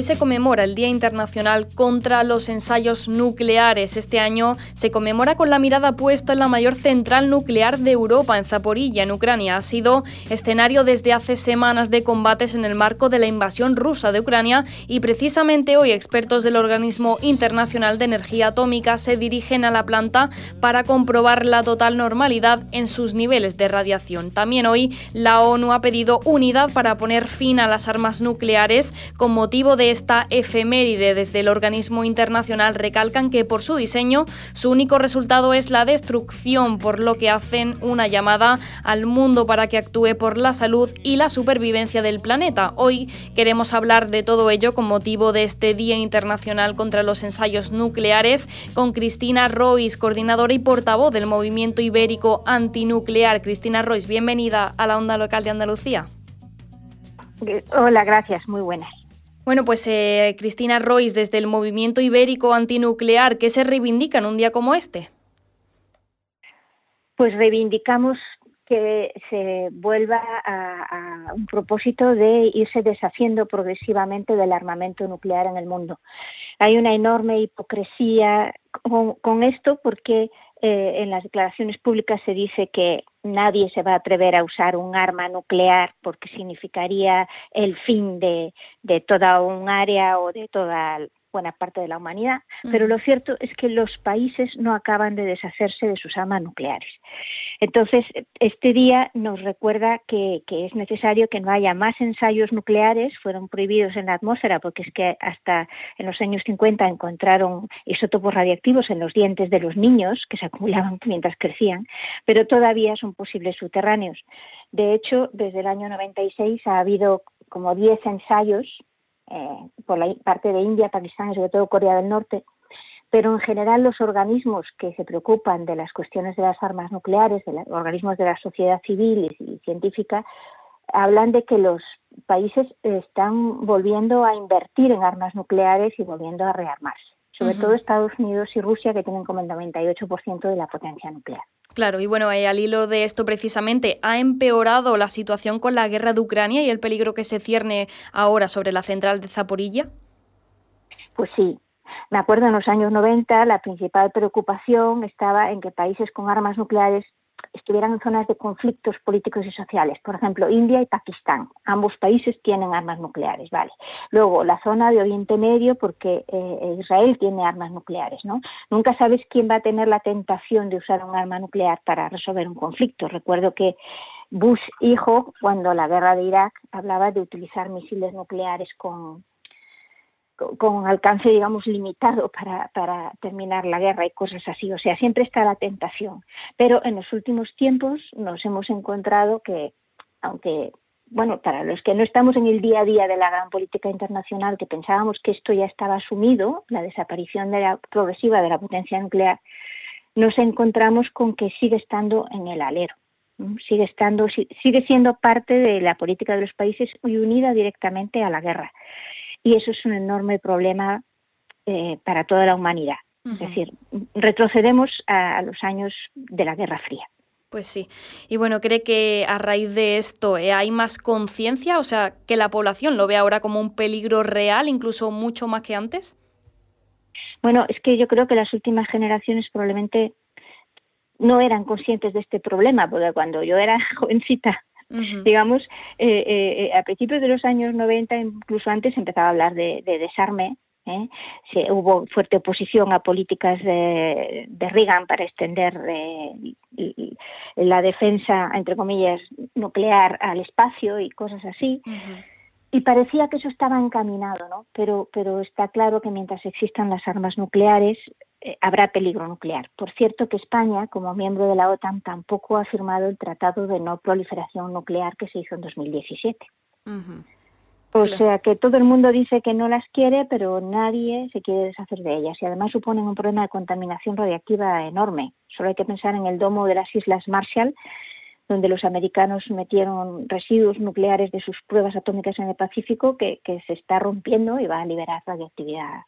Hoy se conmemora el Día Internacional contra los Ensayos Nucleares. Este año se conmemora con la mirada puesta en la mayor central nuclear de Europa, en Zaporilla, en Ucrania. Ha sido escenario desde hace semanas de combates en el marco de la invasión rusa de Ucrania y precisamente hoy expertos del Organismo Internacional de Energía Atómica se dirigen a la planta para comprobar la total normalidad en sus niveles de radiación. También hoy la ONU ha pedido unidad para poner fin a las armas nucleares con motivo de esta efeméride desde el organismo internacional recalcan que por su diseño su único resultado es la destrucción, por lo que hacen una llamada al mundo para que actúe por la salud y la supervivencia del planeta. Hoy queremos hablar de todo ello con motivo de este Día Internacional contra los Ensayos Nucleares con Cristina Royce, coordinadora y portavoz del Movimiento Ibérico Antinuclear. Cristina Royce, bienvenida a la Onda Local de Andalucía. Hola, gracias, muy buenas. Bueno, pues eh, Cristina Royce, desde el Movimiento Ibérico Antinuclear, ¿qué se reivindica en un día como este? Pues reivindicamos que se vuelva a, un propósito de irse deshaciendo progresivamente del armamento nuclear en el mundo. Hay una enorme hipocresía con esto porque eh, en las declaraciones públicas se dice que nadie se va a atrever a usar un arma nuclear porque significaría el fin de, de toda un área o de toda buena parte de la humanidad, pero lo cierto es que los países no acaban de deshacerse de sus armas nucleares. Entonces, este día nos recuerda que, es necesario que no haya más ensayos nucleares, fueron prohibidos en la atmósfera porque es que hasta en los años 50 encontraron isótopos radiactivos en los dientes de los niños que se acumulaban mientras crecían, pero todavía son posibles subterráneos. De hecho, desde el año 96 ha habido como 10 ensayos eh, por la parte de India, Pakistán y sobre todo Corea del Norte, pero en general los organismos que se preocupan de las cuestiones de las armas nucleares, de los organismos de la sociedad civil y, científica, hablan de que los países están volviendo a invertir en armas nucleares y volviendo a rearmarse, sobre todo Estados Unidos y Rusia, que tienen como el 98% de la potencia nuclear. Claro, y bueno, eh, al hilo de esto precisamente, ¿ha empeorado la situación con la guerra de Ucrania y el peligro que se cierne ahora sobre la central de Zaporilla? Pues sí. Me acuerdo en los años 90 la principal preocupación estaba en que países con armas nucleares estuvieran en zonas de conflictos políticos y sociales. Por ejemplo, India y Pakistán. Ambos países tienen armas nucleares, ¿vale? Luego, la zona de Oriente Medio, porque eh, Israel tiene armas nucleares, ¿no? Nunca sabes quién va a tener la tentación de usar un arma nuclear para resolver un conflicto. Recuerdo que Bush hijo, cuando la guerra de Irak, hablaba de utilizar misiles nucleares con, con alcance, digamos, limitado para, para, terminar la guerra y cosas así. O sea, siempre está la tentación. Pero en los últimos tiempos nos hemos encontrado que, aunque, bueno, para los que no estamos en el día a día de la gran política internacional, que pensábamos que esto ya estaba asumido, la desaparición de la, progresiva de la potencia nuclear, nos encontramos con que sigue estando en el alero sigue estando sigue siendo parte de la política de los países y unida directamente a la guerra y eso es un enorme problema eh, para toda la humanidad. Es decir, retrocedemos a, los años de la Guerra Fría. Pues sí. Y bueno, ¿cree que a raíz de esto eh, hay más conciencia? O sea, que la población lo ve ahora como un peligro real, incluso mucho más que antes. Bueno, es que yo creo que las últimas generaciones probablemente no eran conscientes de este problema, porque cuando yo era jovencita Digamos, eh, eh, eh, a principios de los años 90, incluso antes, empezaba a hablar de, desarme. Se, hubo fuerte oposición a políticas de, Reagan para extender la defensa, entre comillas, nuclear al espacio y cosas así. Y parecía que eso estaba encaminado, ¿no? Pero, pero está claro que mientras existan las armas nucleares, eh, habrá peligro nuclear. Por cierto que España, como miembro de la OTAN, tampoco ha firmado el Tratado de No Proliferación Nuclear que se hizo en 2017. O sea que todo el mundo dice que no las quiere, pero nadie se quiere deshacer de ellas. Y además suponen un problema de contaminación radiactiva enorme. Solo hay que pensar en el domo de las Islas Marshall, donde los americanos metieron residuos nucleares de sus pruebas atómicas en el Pacífico, que, se está rompiendo y va a liberar radioactividad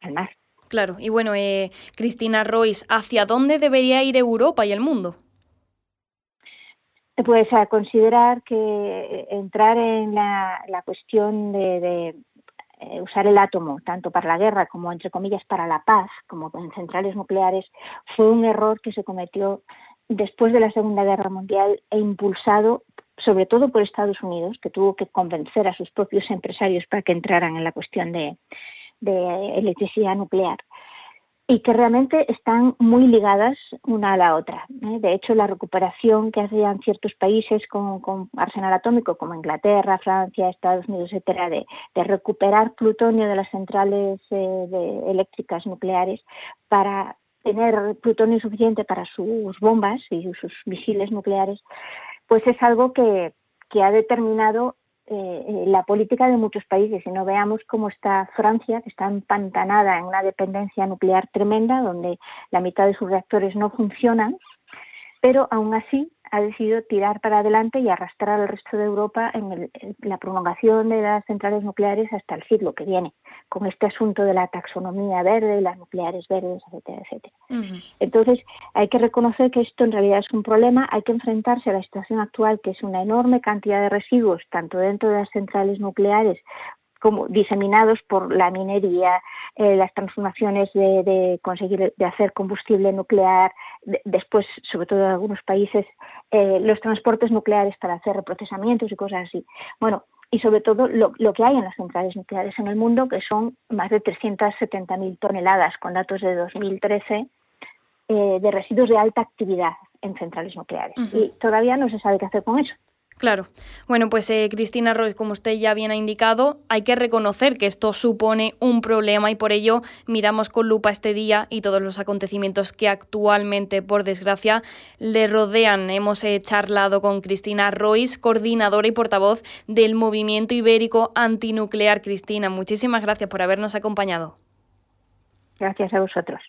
al mar. Claro, y bueno, eh, Cristina Royce, ¿hacia dónde debería ir Europa y el mundo? Pues a considerar que entrar en la, cuestión de eh, usar el átomo tanto para la guerra como entre comillas para la paz, como en centrales nucleares, fue un error que se cometió después de la Segunda Guerra Mundial e impulsado sobre todo por Estados Unidos, que tuvo que convencer a sus propios empresarios para que entraran en la cuestión de electricidad nuclear y que realmente están muy ligadas una a la otra. ¿eh? De hecho, la recuperación que hacían ciertos países con, arsenal atómico, como Inglaterra, Francia, Estados Unidos, etcétera, de, recuperar plutonio de las centrales eh, eléctricas nucleares para tener plutonio suficiente para sus bombas y sus misiles nucleares, pues es algo que ha determinado eh, la política de muchos países. Y no veamos cómo está Francia, que está empantanada en una dependencia nuclear tremenda, donde la mitad de sus reactores no funcionan, pero aún así ha decidido tirar para adelante y arrastrar al resto de Europa en, la prolongación de las centrales nucleares hasta el siglo que viene, con este asunto de la taxonomía verde, las nucleares verdes, etcétera, etcétera. Entonces, hay que reconocer que esto en realidad es un problema, hay que enfrentarse a la situación actual, que es una enorme cantidad de residuos, tanto dentro de las centrales nucleares como diseminados por la minería, eh, las transformaciones de, conseguir de hacer combustible nuclear, después, sobre todo en algunos países, eh, los transportes nucleares para hacer reprocesamientos y cosas así. Bueno, y sobre todo lo, que hay en las centrales nucleares en el mundo, que son más de 370.000 toneladas, con datos de 2013, eh, de residuos de alta actividad en centrales nucleares. Y todavía no se sabe qué hacer con eso. Claro. Bueno, pues eh, Cristina Roy, como usted ya bien ha indicado, hay que reconocer que esto supone un problema y por ello miramos con lupa este día y todos los acontecimientos que actualmente, por desgracia, le rodean. Hemos eh, charlado con Cristina Royce, coordinadora y portavoz del Movimiento Ibérico Antinuclear. Cristina, muchísimas gracias por habernos acompañado. Gracias a vosotros.